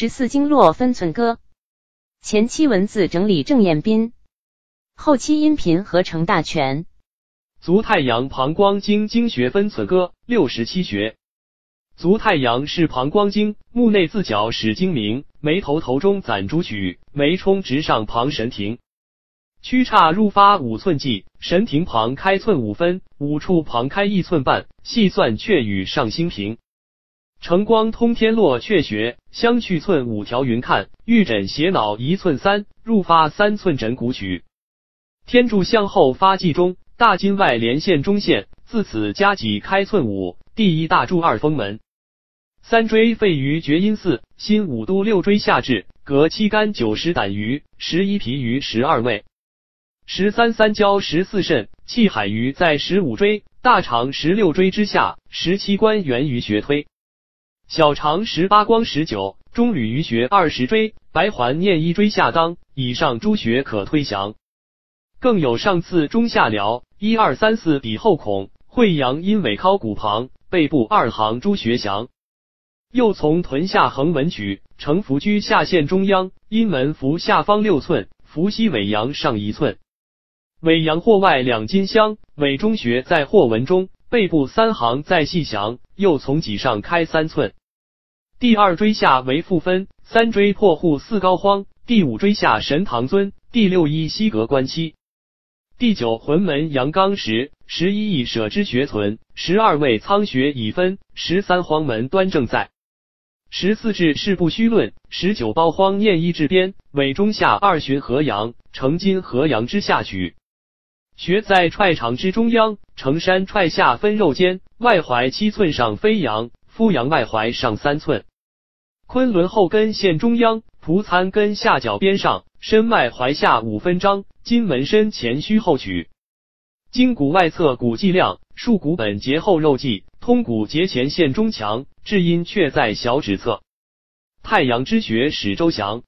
十四经络分寸歌，前期文字整理郑彦斌，后期音频合成大全。足太阳膀胱经经学分寸歌六十七穴。足太阳是膀胱经，目内自角始睛明，眉头头中攒主曲，眉冲直上旁神庭，曲叉入发五寸际，神庭旁开寸五分，五处旁开一寸半，细算却与上心平。承光通天络阙穴，相去寸五条云看，玉枕斜脑一寸三，入发三寸枕骨曲。天柱向后发际中，大筋外连线中线，自此加脊开寸五，第一大柱二风门。三椎肺俞厥阴四，心五都六椎下至，隔七肝九十胆俞，十一脾俞十二胃，十三三焦十四肾，气海俞在十五椎，大肠十六椎之下，十七关源于穴推。小肠十八光十九，中履俞穴二十椎，白环念一椎下当，以上诸穴可推详。更有上次中下髎一二三四底后孔，会阳阴尾尻骨旁，背部二行诸穴详。又从臀下横纹取，承扶居下线中央，阴门扶下方六寸，扶膝尾阳上一寸。尾阳或外两筋相，尾中穴在或纹中，背部三行在细详。又从脊上开三寸。第二椎下为复分，三椎破户四高荒，第五椎下神堂尊，第六一西阁关七，第九魂门阳刚石，十一翼舍之学存，十二位苍穴已分，十三荒门端正在，十四至事不虚论，十九包荒念一至边，尾中下二循合阳，成金合阳之下取，穴在踹肠之中央，承山踹下分肉间，外踝七寸上飞扬。夫阳外踝上三寸，昆仑后根线中央，蒲参根下角边上，身外踝下五分张，筋门深前虚后取，筋骨外侧骨际量，束骨本节后肉际，通骨节前线中强，至阴却在小指侧。太阳之穴始周详。